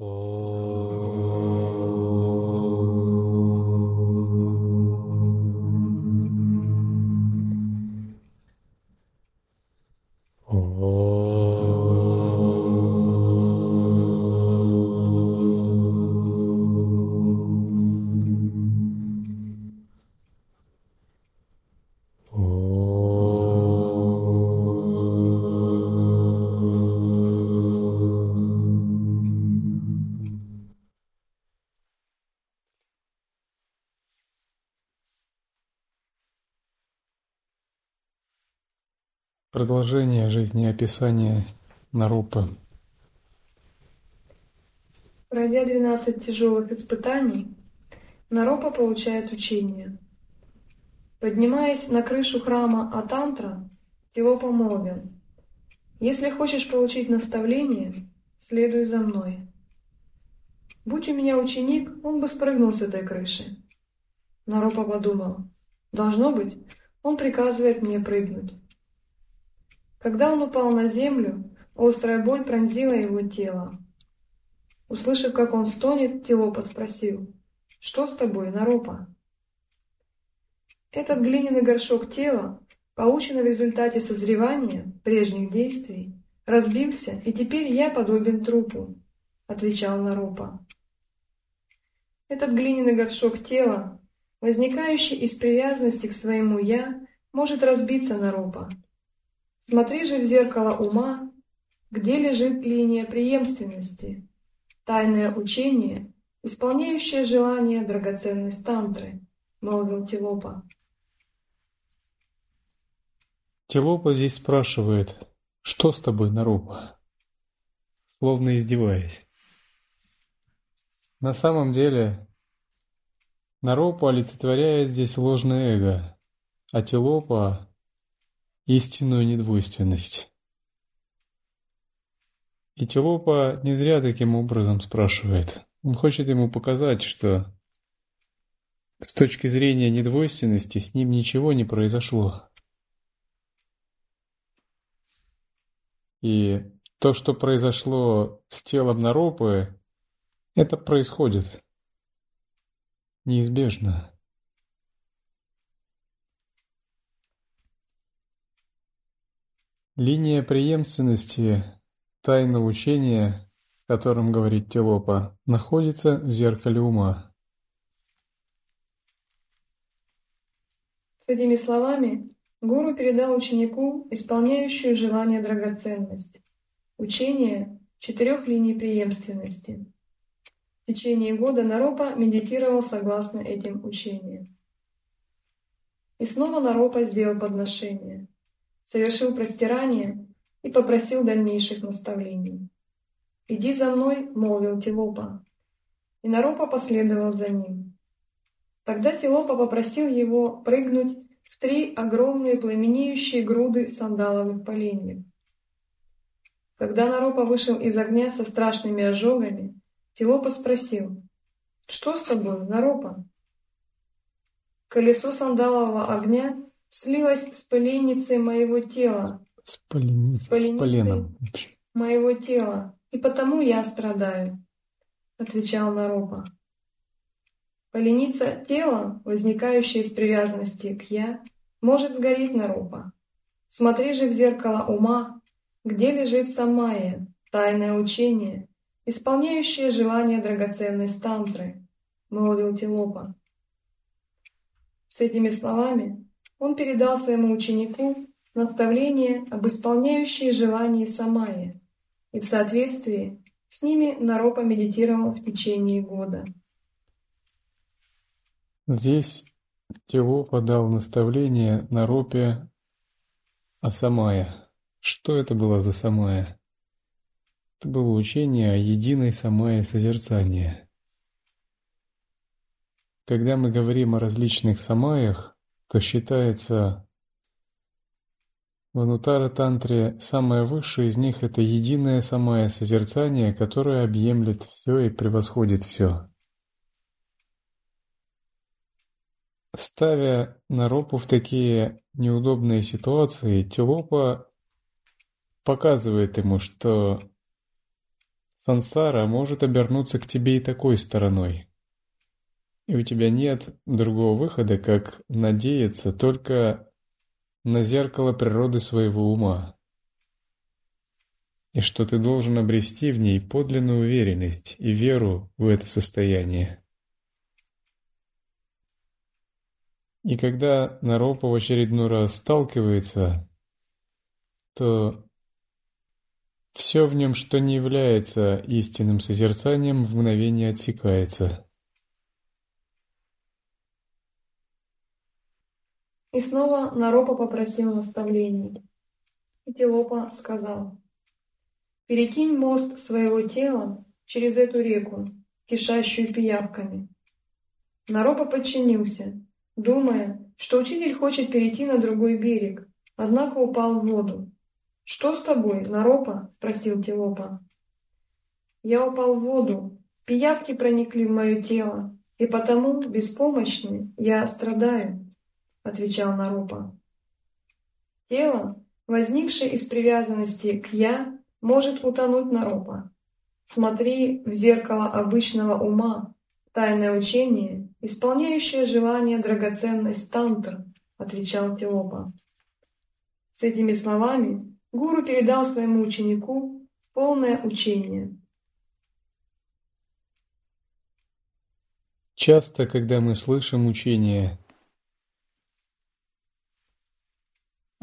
Oh. Продолжение жизнеописания Нарупы. Пройдя двенадцать тяжелых испытаний, Наропа получает учение. Поднимаясь на крышу храма Атантра, Тилопа молвил, «Если хочешь получить наставление, следуй за мной». Будь у меня ученик, он бы спрыгнул с этой крыши. Наропа подумал, должно быть, он приказывает мне прыгнуть. Когда он упал на землю, острая боль пронзила его тело. Услышав, как он стонет, Тилопа спросил, «Что с тобой, Наропа?» Этот глиняный горшок тела, полученный в результате созревания прежних действий, разбился, и теперь я подобен трупу, — отвечал Наропа. Этот глиняный горшок тела, возникающий из привязанности к своему «я», может разбиться Наропа, Смотри же в зеркало ума, где лежит линия преемственности, тайное учение, исполняющее желание драгоценной стантры, молвил Тилопа. Тилопа здесь спрашивает, что с тобой, Нарупа? Словно издеваясь. На самом деле, Наропа олицетворяет здесь ложное эго, а Тилопа истинную недвойственность. И Телопа не зря таким образом спрашивает. Он хочет ему показать, что с точки зрения недвойственности с ним ничего не произошло. И то, что произошло с телом Наропы, это происходит неизбежно. Линия преемственности, тайна учения, о котором говорит Телопа, находится в зеркале ума. С этими словами гуру передал ученику исполняющую желание драгоценность, учение четырех линий преемственности. В течение года Наропа медитировал согласно этим учениям. И снова Наропа сделал подношение – совершил простирание и попросил дальнейших наставлений. «Иди за мной», — молвил Тилопа, и Наропа последовал за ним. Тогда Тилопа попросил его прыгнуть в три огромные пламенеющие груды сандаловых поленьев. Когда Наропа вышел из огня со страшными ожогами, Тилопа спросил, «Что с тобой, Наропа?» Колесо сандалового огня слилась с поленницей моего тела, с, полени... с, с поленом моего тела, и потому я страдаю, — отвечал Наропа. Поленица тела, возникающая из привязанности к «я», может сгореть Наропа. Смотри же в зеркало ума, где лежит самая, тайное учение, исполняющее желание драгоценной стантры, — молвил Тилопа. С этими словами он передал своему ученику наставление об исполняющей желании Самайи, и в соответствии с ними Наропа медитировал в течение года. Здесь Тело подал наставление Наропе о Самая. Что это было за Самая? Это было учение о единой Самае созерцания. Когда мы говорим о различных Самаях, то считается в Анутара-тантре самое высшее из них – это единое самое созерцание, которое объемлет все и превосходит все. Ставя Наропу в такие неудобные ситуации, Телопа показывает ему, что сансара может обернуться к тебе и такой стороной. И у тебя нет другого выхода, как надеяться только на зеркало природы своего ума. И что ты должен обрести в ней подлинную уверенность и веру в это состояние. И когда Наропа в очередной раз сталкивается, то все в нем, что не является истинным созерцанием, в мгновение отсекается. И снова Наропа попросил наставлений. И Телопа сказал, «Перекинь мост своего тела через эту реку, кишащую пиявками». Наропа подчинился, думая, что учитель хочет перейти на другой берег, однако упал в воду. «Что с тобой, Наропа?» — спросил Телопа. «Я упал в воду, пиявки проникли в мое тело, и потому, беспомощный, я страдаю», — отвечал Наропа. Тело, возникшее из привязанности к «я», может утонуть Наропа. Смотри в зеркало обычного ума, тайное учение, исполняющее желание драгоценность тантр, отвечал Теопа. С этими словами Гуру передал своему ученику полное учение. Часто, когда мы слышим учение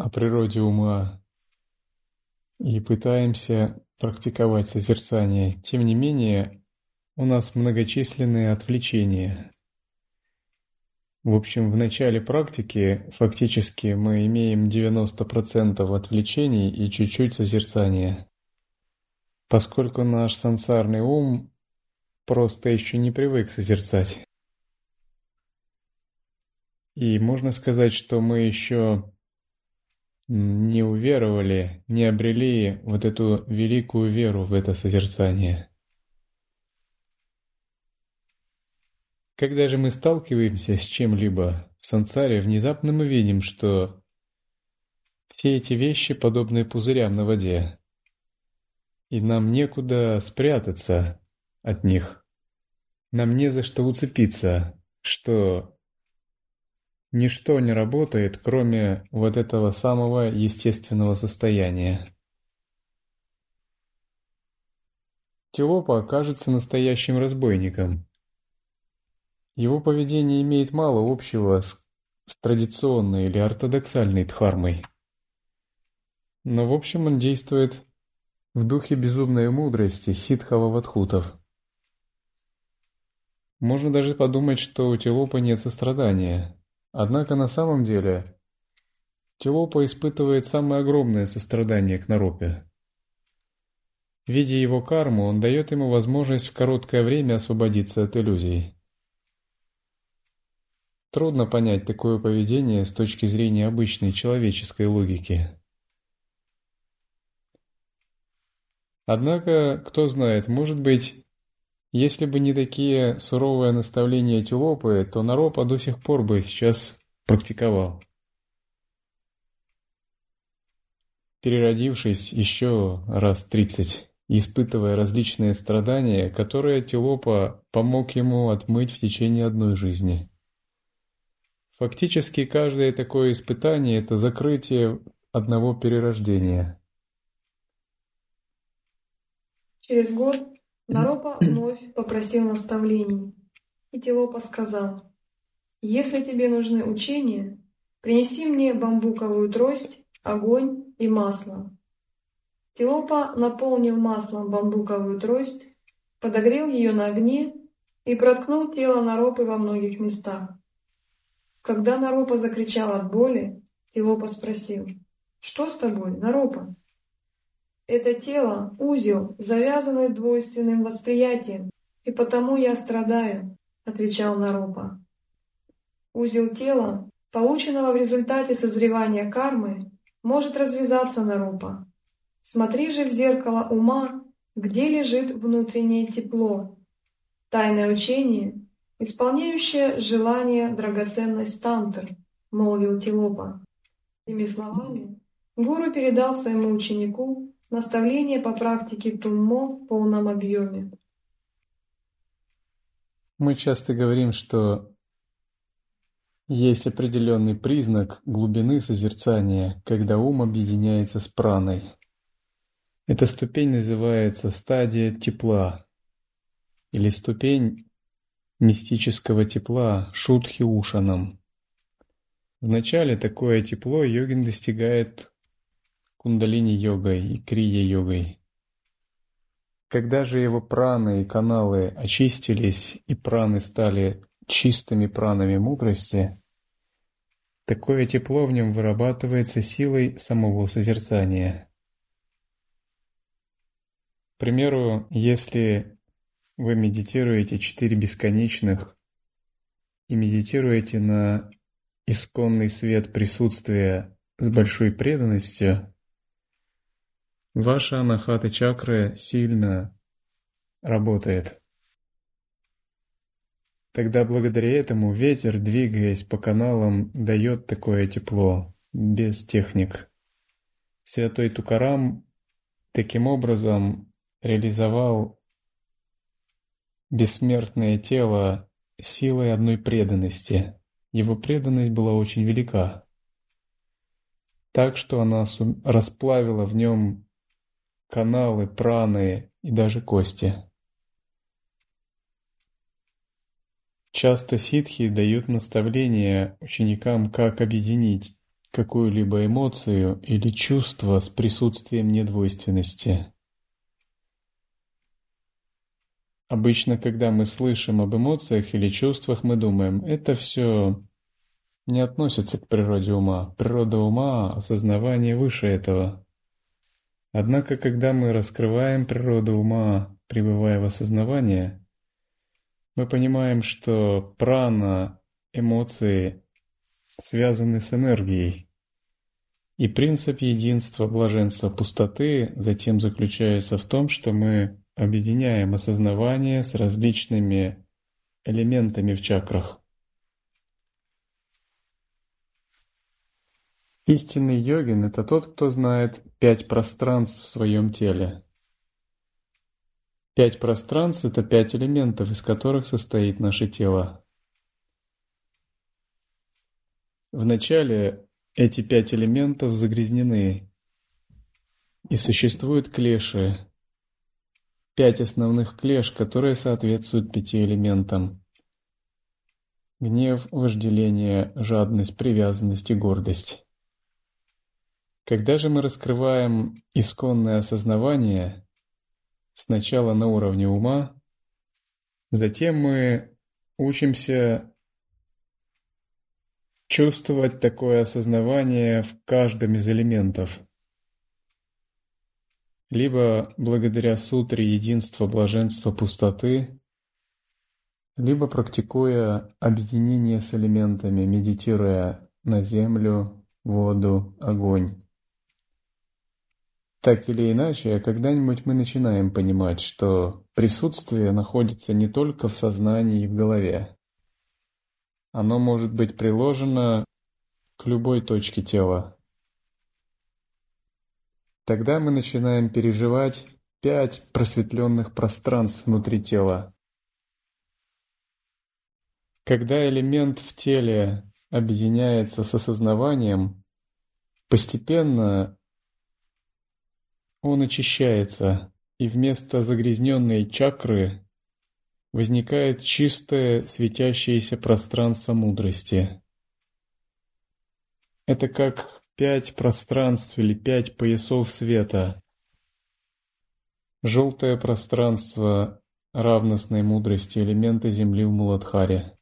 о природе ума и пытаемся практиковать созерцание, тем не менее у нас многочисленные отвлечения. В общем, в начале практики фактически мы имеем 90% отвлечений и чуть-чуть созерцания. Поскольку наш сансарный ум просто еще не привык созерцать. И можно сказать, что мы еще не уверовали, не обрели вот эту великую веру в это созерцание. Когда же мы сталкиваемся с чем-либо в сансаре, внезапно мы видим, что все эти вещи подобны пузырям на воде, и нам некуда спрятаться от них. Нам не за что уцепиться, что ничто не работает, кроме вот этого самого естественного состояния. Телопа окажется настоящим разбойником – его поведение имеет мало общего с, с традиционной или ортодоксальной дхармой. Но в общем он действует в духе безумной мудрости ситхава-вадхутов. Можно даже подумать, что у Телопа нет сострадания. Однако на самом деле Телопа испытывает самое огромное сострадание к Наропе. Видя его карму, он дает ему возможность в короткое время освободиться от иллюзий. Трудно понять такое поведение с точки зрения обычной человеческой логики. Однако, кто знает, может быть, если бы не такие суровые наставления Тилопы, то Наропа до сих пор бы сейчас практиковал. Переродившись еще раз тридцать, испытывая различные страдания, которые Тилопа помог ему отмыть в течение одной жизни – Фактически каждое такое испытание – это закрытие одного перерождения. Через год Наропа вновь попросил наставлений, и Телопа сказал, «Если тебе нужны учения, принеси мне бамбуковую трость, огонь и масло». Телопа наполнил маслом бамбуковую трость, подогрел ее на огне и проткнул тело Наропы во многих местах. Когда Наропа закричал от боли, Илопа спросил, «Что с тобой, Наропа?» «Это тело — узел, завязанный двойственным восприятием, и потому я страдаю», — отвечал Наропа. Узел тела, полученного в результате созревания кармы, может развязаться Наропа. Смотри же в зеркало ума, где лежит внутреннее тепло. Тайное учение исполняющая желание драгоценность тантр, молвил Тилопа. Этими словами гуру передал своему ученику Наставление по практике Туммо в полном объеме. Мы часто говорим, что есть определенный признак глубины созерцания, когда ум объединяется с праной. Эта ступень называется стадия тепла или ступень мистического тепла шутхи ушанам. Вначале такое тепло йогин достигает кундалини-йогой и крия-йогой. Когда же его праны и каналы очистились, и праны стали чистыми пранами мудрости, такое тепло в нем вырабатывается силой самого созерцания. К примеру, если вы медитируете четыре бесконечных и медитируете на исконный свет присутствия с большой преданностью, ваша анахата чакра сильно работает. Тогда благодаря этому ветер, двигаясь по каналам, дает такое тепло, без техник. Святой Тукарам таким образом реализовал бессмертное тело силой одной преданности. Его преданность была очень велика, так что она расплавила в нем каналы, праны и даже кости. Часто ситхи дают наставления ученикам, как объединить какую-либо эмоцию или чувство с присутствием недвойственности. Обычно, когда мы слышим об эмоциях или чувствах, мы думаем, это все не относится к природе ума. Природа ума – осознавание выше этого. Однако, когда мы раскрываем природу ума, пребывая в осознавании, мы понимаем, что прана, эмоции связаны с энергией. И принцип единства, блаженства, пустоты затем заключается в том, что мы объединяем осознавание с различными элементами в чакрах. Истинный йогин – это тот, кто знает пять пространств в своем теле. Пять пространств – это пять элементов, из которых состоит наше тело. Вначале эти пять элементов загрязнены, и существуют клеши, пять основных клеш, которые соответствуют пяти элементам. Гнев, вожделение, жадность, привязанность и гордость. Когда же мы раскрываем исконное осознавание, сначала на уровне ума, затем мы учимся чувствовать такое осознавание в каждом из элементов – либо благодаря сутре единства блаженства пустоты, либо практикуя объединение с элементами, медитируя на землю, воду, огонь. Так или иначе, когда-нибудь мы начинаем понимать, что присутствие находится не только в сознании и в голове. Оно может быть приложено к любой точке тела, Тогда мы начинаем переживать пять просветленных пространств внутри тела. Когда элемент в теле объединяется с осознаванием, постепенно он очищается, и вместо загрязненной чакры возникает чистое светящееся пространство мудрости. Это как пять пространств или пять поясов света. Желтое пространство равностной мудрости элемента Земли в Муладхаре.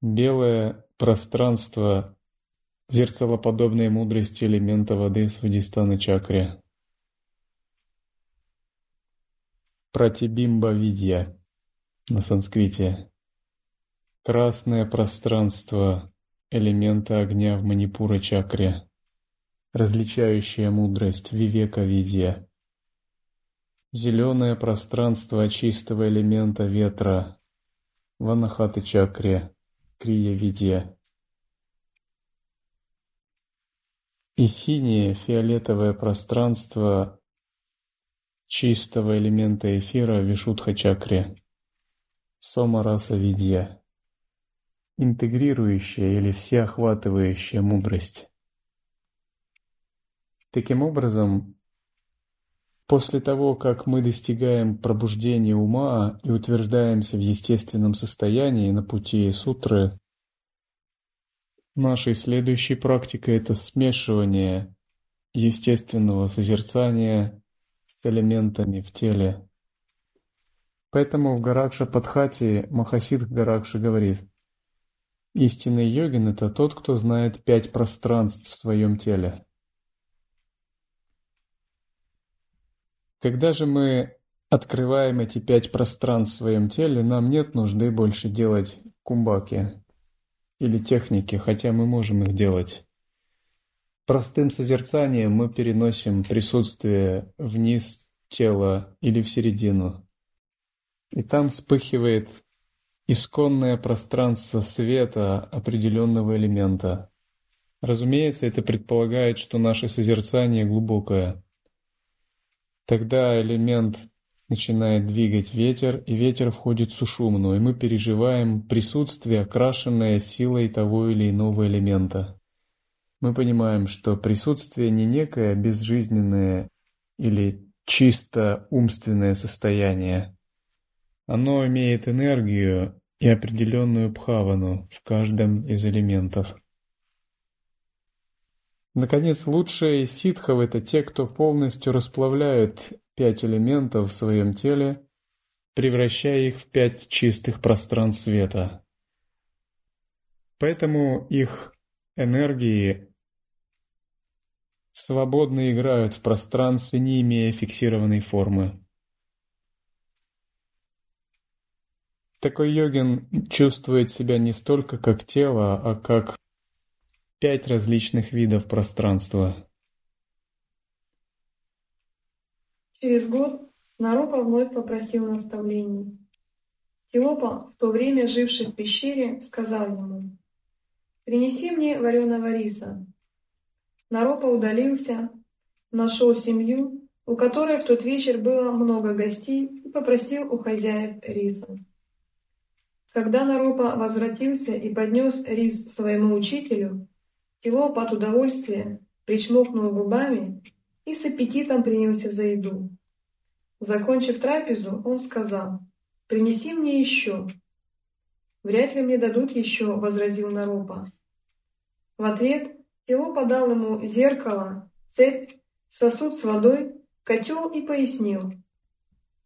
Белое пространство зерцалоподобной мудрости элемента воды с Вадистана Чакре. Пратибимба Видья на санскрите. Красное пространство элемента огня в Манипура-чакре, различающая мудрость Вивека-видья. Зеленое пространство чистого элемента ветра в Анахаты-чакре, Крия-видья. И синее фиолетовое пространство чистого элемента эфира Вишудха-чакре, Сома-раса-видья, интегрирующая или всеохватывающая мудрость. Таким образом, после того, как мы достигаем пробуждения ума и утверждаемся в естественном состоянии на пути сутры, нашей следующей практикой это смешивание естественного созерцания элементами в теле. Поэтому в Гаракша Падхати Махасидх Гаракша говорит, истинный йогин – это тот, кто знает пять пространств в своем теле. Когда же мы открываем эти пять пространств в своем теле, нам нет нужды больше делать кумбаки или техники, хотя мы можем их делать. Простым созерцанием мы переносим присутствие вниз тела или в середину. И там вспыхивает исконное пространство света определенного элемента. Разумеется, это предполагает, что наше созерцание глубокое. Тогда элемент начинает двигать ветер, и ветер входит в сушумну, и мы переживаем присутствие, окрашенное силой того или иного элемента мы понимаем, что присутствие не некое безжизненное или чисто умственное состояние. Оно имеет энергию и определенную бхавану в каждом из элементов. Наконец, лучшие ситхов – это те, кто полностью расплавляют пять элементов в своем теле, превращая их в пять чистых пространств света. Поэтому их энергии свободно играют в пространстве, не имея фиксированной формы. Такой йогин чувствует себя не столько как тело, а как пять различных видов пространства. Через год Наропа вновь попросил наставлений. Тилопа, в то время живший в пещере, сказал ему, «Принеси мне вареного риса, Наропа удалился, нашел семью, у которой в тот вечер было много гостей, и попросил у хозяев риса. Когда Наропа возвратился и поднес рис своему учителю, Тилоп от удовольствия причмокнул губами и с аппетитом принялся за еду. Закончив трапезу, он сказал, «Принеси мне еще». «Вряд ли мне дадут еще», — возразил Наропа. В ответ Фило подал ему зеркало, цепь, сосуд с водой, котел и пояснил.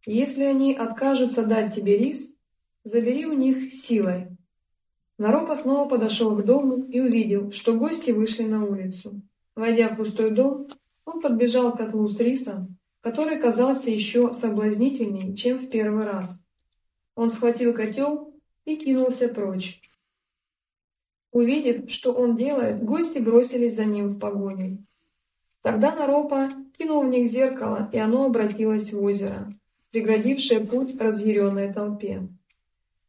«Если они откажутся дать тебе рис, забери у них силой». Наропа снова подошел к дому и увидел, что гости вышли на улицу. Войдя в пустой дом, он подбежал к котлу с рисом, который казался еще соблазнительней, чем в первый раз. Он схватил котел и кинулся прочь. Увидев, что он делает, гости бросились за ним в погоню. Тогда Наропа кинул в них зеркало, и оно обратилось в озеро, преградившее путь разъяренной толпе.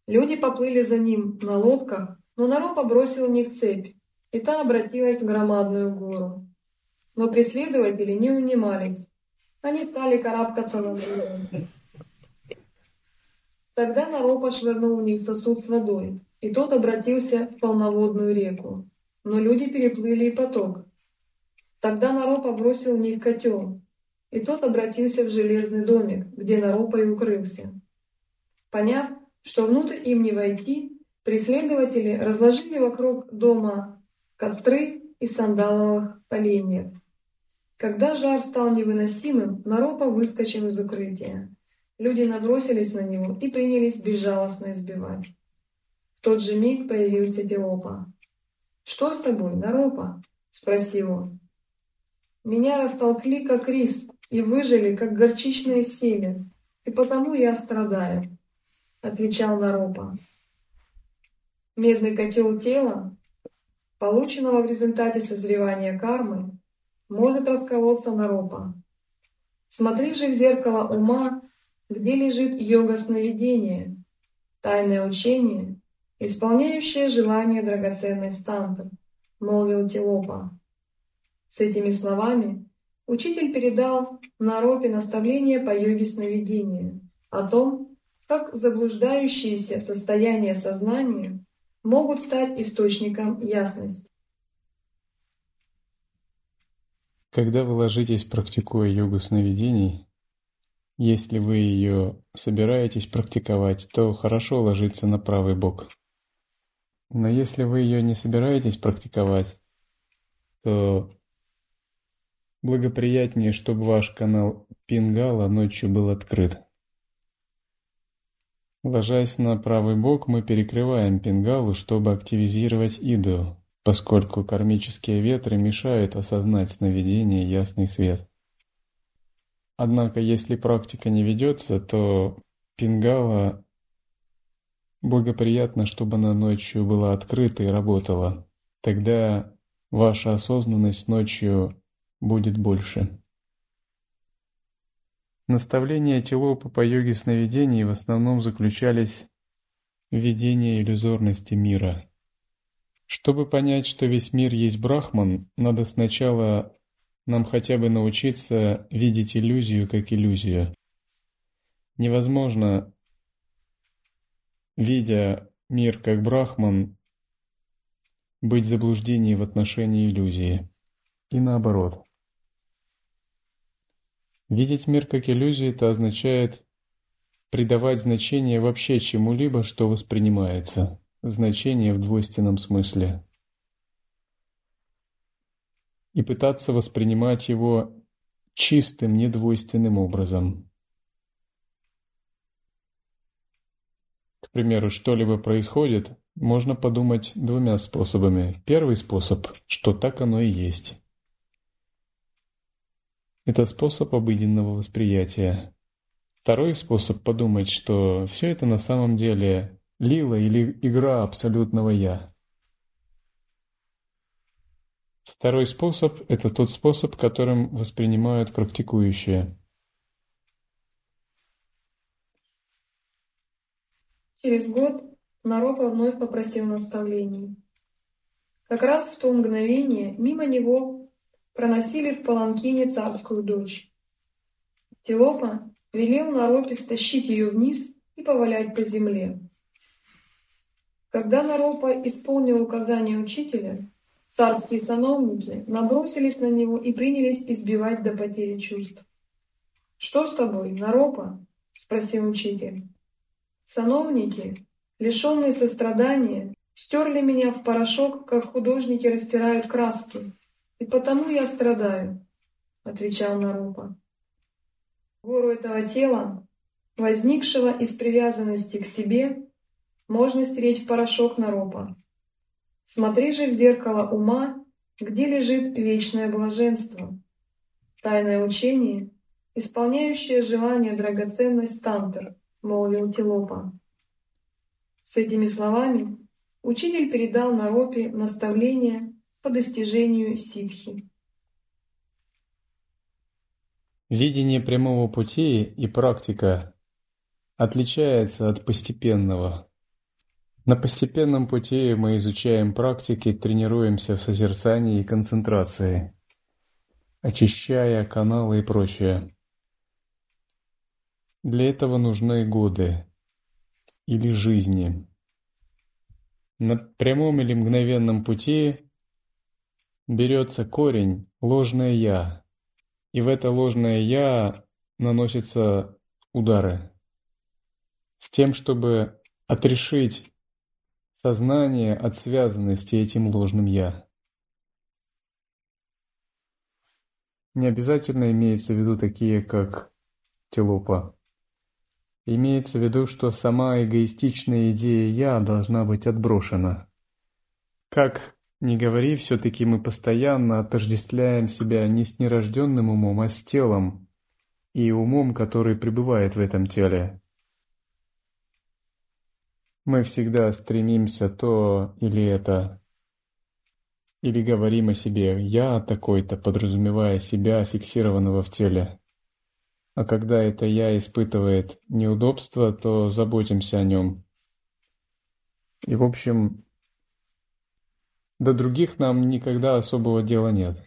Люди поплыли за ним на лодках, но Наропа бросил в них цепь, и та обратилась в громадную гору. Но преследователи не унимались. Они стали карабкаться на гору. Тогда Наропа швырнул них сосуд с водой, и тот обратился в полноводную реку. Но люди переплыли и поток. Тогда Наропа бросил в них котел, и тот обратился в железный домик, где Наропа и укрылся. Поняв, что внутрь им не войти, преследователи разложили вокруг дома костры из сандаловых поленьев. Когда жар стал невыносимым, Наропа выскочил из укрытия. Люди набросились на него и принялись безжалостно избивать. В тот же миг появился Диопа. «Что с тобой, Наропа?» — спросил он. «Меня растолкли, как рис, и выжили, как горчичное семя, и потому я страдаю», — отвечал Наропа. Медный котел тела, полученного в результате созревания кармы, может расколоться Наропа. Смотри же в зеркало ума, где лежит йога сновидения, тайное учение, исполняющее желание драгоценной стампы, молвил Телопа. С этими словами учитель передал Наропе наставление по йоге сновидения о том, как заблуждающиеся состояния сознания могут стать источником ясности. Когда вы ложитесь, практикуя йогу сновидений, если вы ее собираетесь практиковать, то хорошо ложиться на правый бок. Но если вы ее не собираетесь практиковать, то благоприятнее, чтобы ваш канал Пингала ночью был открыт. Ложась на правый бок, мы перекрываем Пингалу, чтобы активизировать Иду, поскольку кармические ветры мешают осознать сновидение ясный свет. Однако, если практика не ведется, то Пингала благоприятно, чтобы она ночью была открыта и работала. Тогда ваша осознанность ночью будет больше. Наставления Тилопа по йоге сновидений в основном заключались в видении иллюзорности мира. Чтобы понять, что весь мир есть Брахман, надо сначала нам хотя бы научиться видеть иллюзию как иллюзию. Невозможно, видя мир как Брахман, быть в заблуждении в отношении иллюзии. И наоборот. Видеть мир как иллюзию – это означает придавать значение вообще чему-либо, что воспринимается. Значение в двойственном смысле и пытаться воспринимать его чистым, недвойственным образом. К примеру, что-либо происходит, можно подумать двумя способами. Первый способ, что так оно и есть. Это способ обыденного восприятия. Второй способ подумать, что все это на самом деле лила или игра абсолютного «я». Второй способ – это тот способ, которым воспринимают практикующие. Через год Наропа вновь попросил наставлений. Как раз в то мгновение мимо него проносили в паланкине царскую дочь. Телопа велел Наропе стащить ее вниз и повалять по земле. Когда Наропа исполнил указание учителя, Царские сановники набросились на него и принялись избивать до потери чувств. «Что с тобой, Наропа?» — спросил учитель. Сановники, лишенные сострадания, стерли меня в порошок, как художники растирают краски, и потому я страдаю, — отвечал Наропа. Гору этого тела, возникшего из привязанности к себе, можно стереть в порошок Наропа. Смотри же в зеркало ума, где лежит вечное блаженство. Тайное учение, исполняющее желание драгоценность Тантер, молвил Тилопа. С этими словами учитель передал Наропе наставление по достижению ситхи. Видение прямого пути и практика отличается от постепенного. На постепенном пути мы изучаем практики, тренируемся в созерцании и концентрации, очищая каналы и прочее. Для этого нужны годы или жизни. На прямом или мгновенном пути берется корень, ложное «я», и в это ложное «я» наносятся удары, с тем, чтобы отрешить сознание от связанности этим ложным «я». Не обязательно имеется в виду такие, как телопа. Имеется в виду, что сама эгоистичная идея «я» должна быть отброшена. Как ни говори, все-таки мы постоянно отождествляем себя не с нерожденным умом, а с телом и умом, который пребывает в этом теле. Мы всегда стремимся то или это, или говорим о себе «я такой-то», подразумевая себя, фиксированного в теле. А когда это «я» испытывает неудобство, то заботимся о нем. И, в общем, до других нам никогда особого дела нет.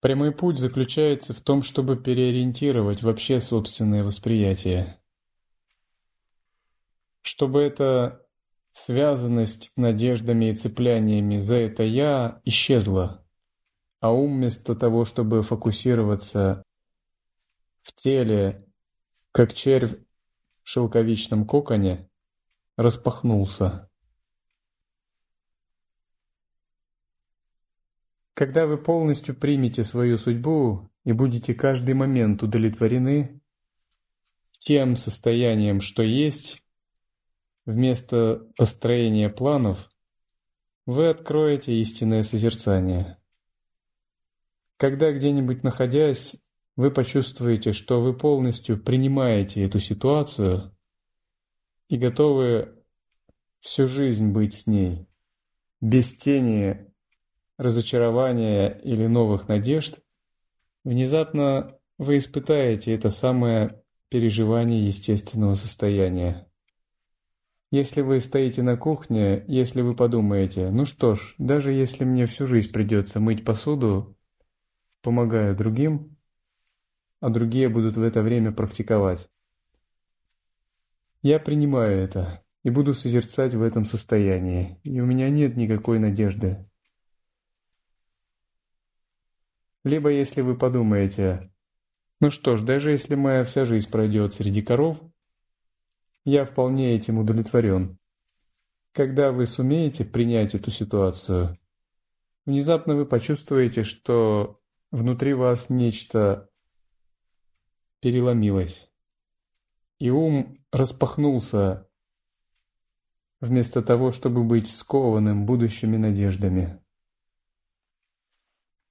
Прямой путь заключается в том, чтобы переориентировать вообще собственное восприятие. Чтобы эта связанность надеждами и цепляниями за это «я» исчезла, а ум вместо того, чтобы фокусироваться в теле, как червь в шелковичном коконе, распахнулся. Когда вы полностью примете свою судьбу и будете каждый момент удовлетворены тем состоянием, что есть, вместо построения планов, вы откроете истинное созерцание. Когда где-нибудь находясь, вы почувствуете, что вы полностью принимаете эту ситуацию и готовы всю жизнь быть с ней, без тени разочарования или новых надежд, внезапно вы испытаете это самое переживание естественного состояния. Если вы стоите на кухне, если вы подумаете, ну что ж, даже если мне всю жизнь придется мыть посуду, помогая другим, а другие будут в это время практиковать. Я принимаю это и буду созерцать в этом состоянии, и у меня нет никакой надежды. Либо если вы подумаете, ну что ж, даже если моя вся жизнь пройдет среди коров, я вполне этим удовлетворен. Когда вы сумеете принять эту ситуацию, внезапно вы почувствуете, что внутри вас нечто переломилось, и ум распахнулся вместо того, чтобы быть скованным будущими надеждами.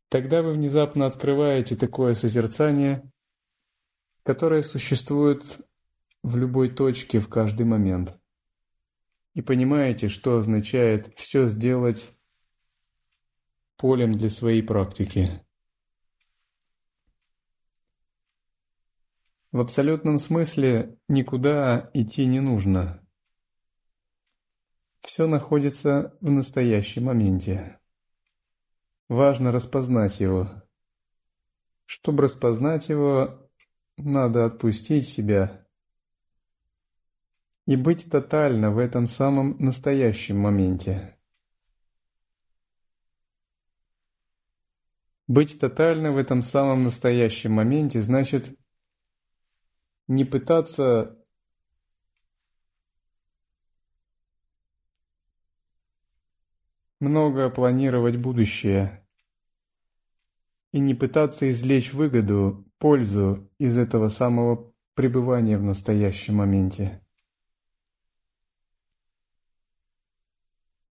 Тогда вы внезапно открываете такое созерцание, которое существует в любой точке в каждый момент. И понимаете, что означает все сделать полем для своей практики. В абсолютном смысле никуда идти не нужно. Все находится в настоящем моменте. Важно распознать его. Чтобы распознать его, надо отпустить себя и быть тотально в этом самом настоящем моменте. Быть тотально в этом самом настоящем моменте значит не пытаться много планировать будущее и не пытаться извлечь выгоду, пользу из этого самого пребывания в настоящем моменте.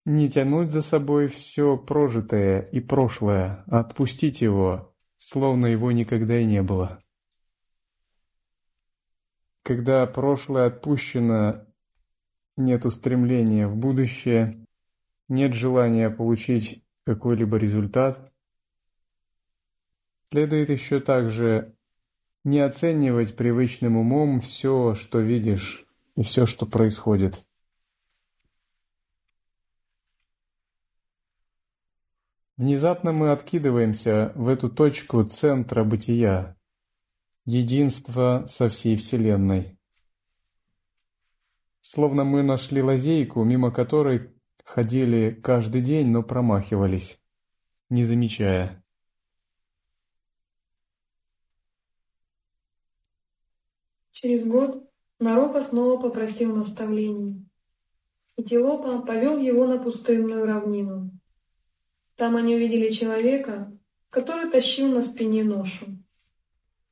Не тянуть за собой все прожитое и прошлое, а отпустить его, словно его никогда и не было. Когда прошлое отпущено, нет устремления в будущее, нет желания получить какой-либо результат – Следует еще также не оценивать привычным умом все, что видишь, и все, что происходит. Внезапно мы откидываемся в эту точку центра бытия, единства со всей Вселенной. Словно мы нашли лазейку, мимо которой ходили каждый день, но промахивались, не замечая. Через год Наропа снова попросил наставлений. И Тилопа повел его на пустынную равнину. Там они увидели человека, который тащил на спине ношу.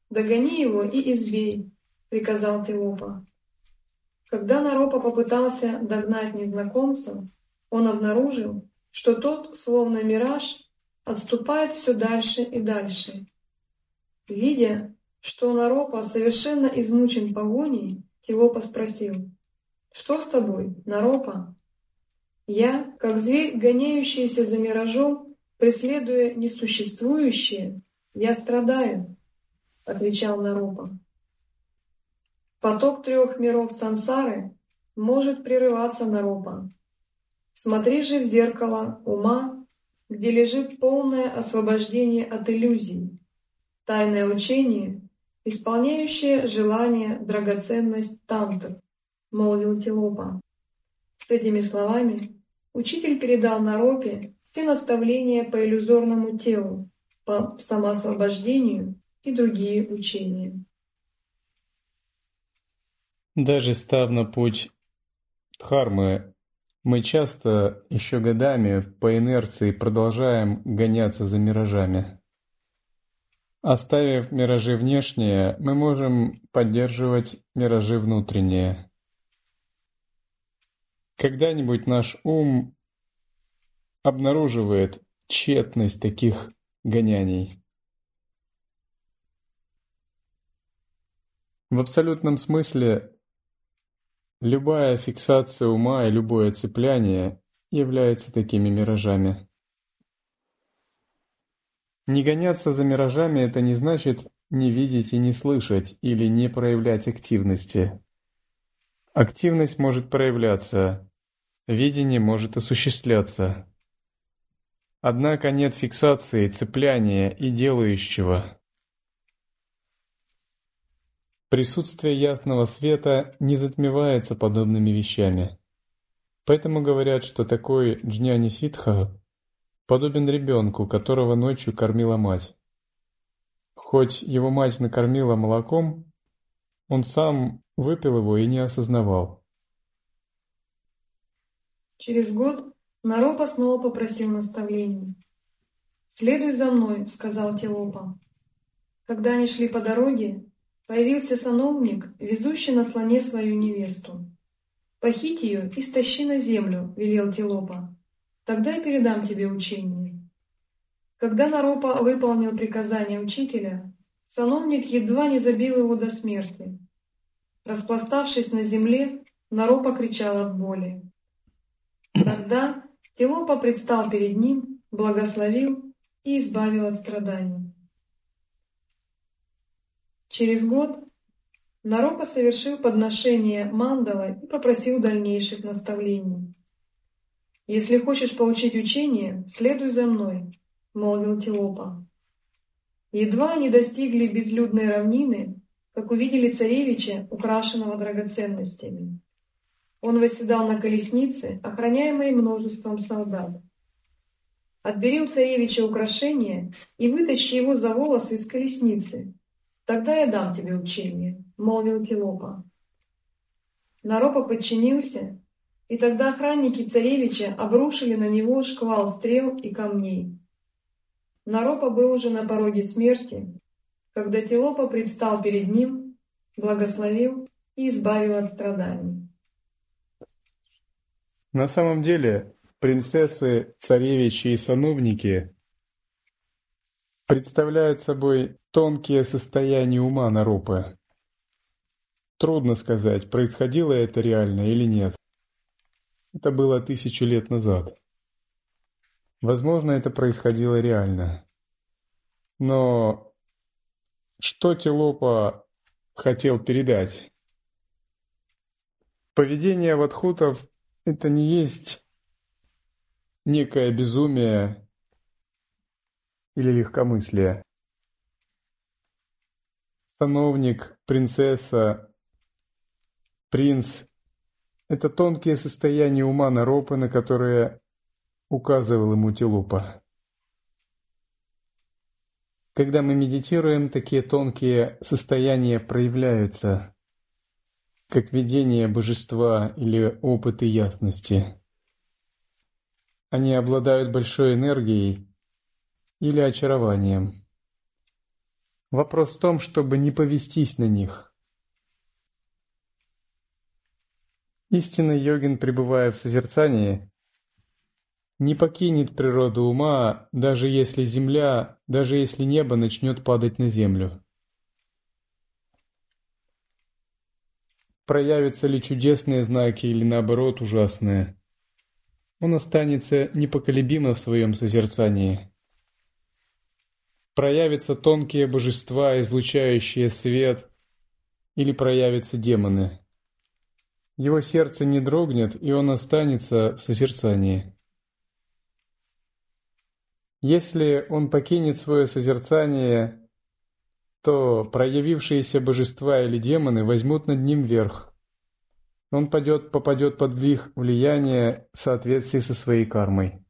«Догони его и избей», — приказал Тилопа. Когда Наропа попытался догнать незнакомца, он обнаружил, что тот, словно мираж, отступает все дальше и дальше. Видя, что Наропа совершенно измучен погоней, Тилопа спросил, «Что с тобой, Наропа?» «Я, как зверь, гоняющийся за миражом, преследуя несуществующее, я страдаю», — отвечал Наропа. Поток трех миров сансары может прерываться Наропа. Смотри же в зеркало ума, где лежит полное освобождение от иллюзий, тайное учение, исполняющее желание, драгоценность тантр, молвил Тилопа. С этими словами учитель передал Наропе все наставления по иллюзорному телу, по самоосвобождению и другие учения. Даже став на путь Дхармы, мы часто еще годами по инерции продолжаем гоняться за миражами. Оставив миражи внешние, мы можем поддерживать миражи внутренние. Когда-нибудь наш ум обнаруживает тщетность таких гоняний. В абсолютном смысле любая фиксация ума и любое цепляние является такими миражами. Не гоняться за миражами – это не значит не видеть и не слышать или не проявлять активности. Активность может проявляться, видение может осуществляться. Однако нет фиксации, цепляния и делающего. Присутствие ясного света не затмевается подобными вещами. Поэтому говорят, что такой джняни ситха подобен ребенку, которого ночью кормила мать. Хоть его мать накормила молоком, он сам выпил его и не осознавал. Через год Наропа снова попросил наставлений. «Следуй за мной», — сказал Телопа. Когда они шли по дороге, появился сановник, везущий на слоне свою невесту. «Похить ее и стащи на землю», — велел Телопа. «Тогда я передам тебе учение». Когда Наропа выполнил приказание учителя, сановник едва не забил его до смерти. Распластавшись на земле, Наропа кричал от боли. Тогда Филопа предстал перед ним, благословил и избавил от страданий. Через год Наропа совершил подношение мандала и попросил дальнейших наставлений. «Если хочешь получить учение, следуй за мной», — молвил Тилопа. Едва они достигли безлюдной равнины, как увидели царевича, украшенного драгоценностями. Он восседал на колеснице, охраняемой множеством солдат. Отбери у царевича украшение и вытащи его за волосы из колесницы. Тогда я дам тебе учение, — молвил Тилопа. Наропа подчинился, и тогда охранники царевича обрушили на него шквал стрел и камней. Наропа был уже на пороге смерти, когда Тилопа предстал перед ним, благословил и избавил от страданий. На самом деле, принцессы, царевичи и сановники представляют собой тонкие состояния ума Наропы. Трудно сказать, происходило это реально или нет. Это было тысячу лет назад. Возможно, это происходило реально. Но что Телопа хотел передать? Поведение ватхутов это не есть некое безумие или легкомыслие. Сановник, принцесса, принц – это тонкие состояния ума Наропы, на которые указывал ему Телупа. Когда мы медитируем, такие тонкие состояния проявляются как видение божества или опыты ясности. Они обладают большой энергией или очарованием. Вопрос в том, чтобы не повестись на них. Истинный йогин, пребывая в созерцании, не покинет природу ума, даже если земля, даже если небо начнет падать на землю. Проявятся ли чудесные знаки или наоборот ужасные. Он останется непоколебимо в своем созерцании. Проявятся тонкие божества, излучающие свет, или проявятся демоны. Его сердце не дрогнет, и он останется в созерцании. Если он покинет свое созерцание то проявившиеся божества или демоны возьмут над ним верх. Он падет, попадет под их влияние в соответствии со своей кармой.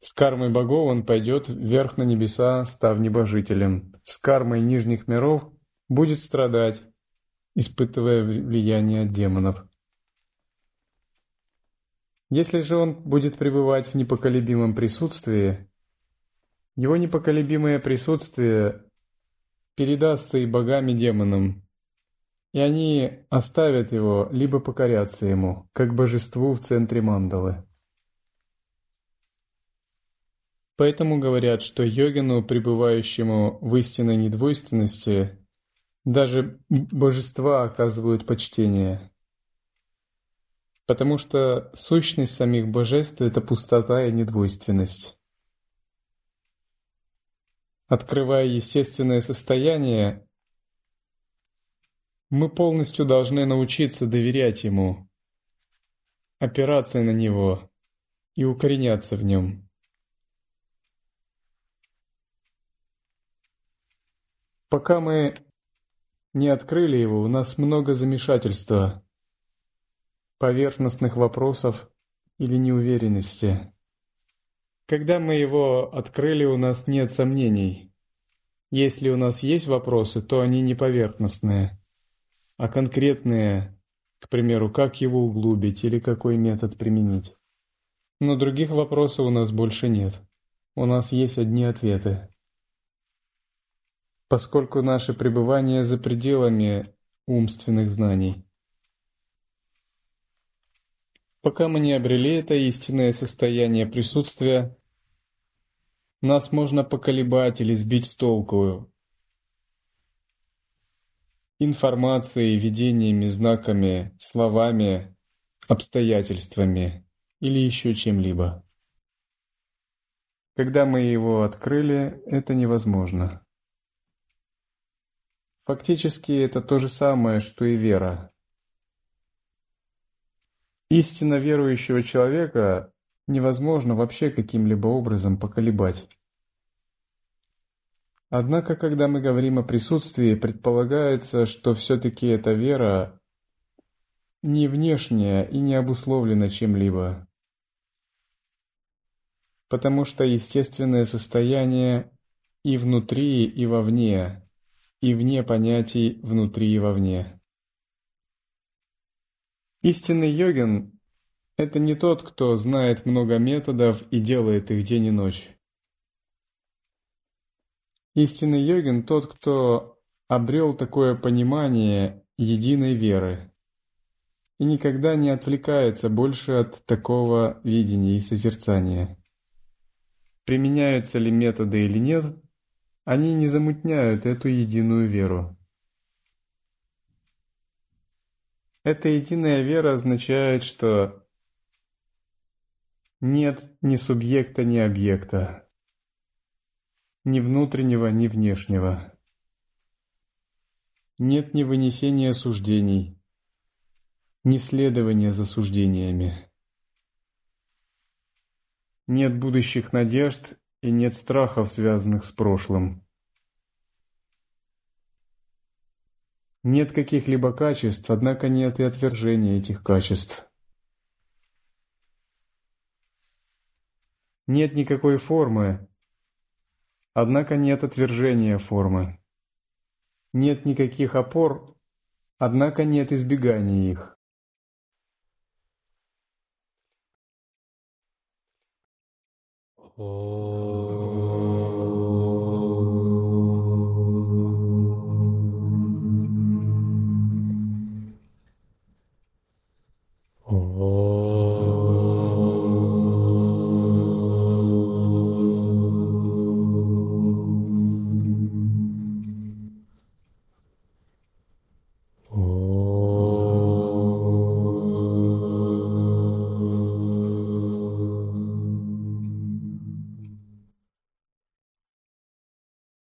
С кармой богов он пойдет вверх на небеса, став небожителем. С кармой нижних миров будет страдать, испытывая влияние демонов. Если же он будет пребывать в непоколебимом присутствии, его непоколебимое присутствие передастся и богам и демонам, и они оставят его, либо покорятся ему, как божеству в центре мандалы. Поэтому говорят, что йогину, пребывающему в истинной недвойственности, даже божества оказывают почтение. Потому что сущность самих божеств – это пустота и недвойственность. Открывая естественное состояние, мы полностью должны научиться доверять Ему, опираться на Него и укореняться в Нем. Пока мы не открыли его, у нас много замешательства, поверхностных вопросов или неуверенности. Когда мы его открыли, у нас нет сомнений. Если у нас есть вопросы, то они не поверхностные, а конкретные, к примеру, как его углубить или какой метод применить. Но других вопросов у нас больше нет. У нас есть одни ответы. Поскольку наше пребывание за пределами умственных знаний. Пока мы не обрели это истинное состояние присутствия, нас можно поколебать или сбить с толку информацией, видениями, знаками, словами, обстоятельствами или еще чем-либо. Когда мы его открыли, это невозможно. Фактически это то же самое, что и вера. Истинно верующего человека невозможно вообще каким-либо образом поколебать. Однако, когда мы говорим о присутствии, предполагается, что все-таки эта вера не внешняя и не обусловлена чем-либо. Потому что естественное состояние и внутри, и вовне, и вне понятий внутри и вовне. Истинный йогин – это не тот, кто знает много методов и делает их день и ночь. Истинный йогин – тот, кто обрел такое понимание единой веры и никогда не отвлекается больше от такого видения и созерцания. Применяются ли методы или нет, они не замутняют эту единую веру. Эта единая вера означает, что нет ни субъекта, ни объекта, ни внутреннего, ни внешнего. Нет ни вынесения суждений, ни следования за суждениями. Нет будущих надежд и нет страхов, связанных с прошлым. Нет каких-либо качеств, однако нет и отвержения этих качеств. Нет никакой формы, однако нет отвержения формы. Нет никаких опор, однако нет избегания их. Oh.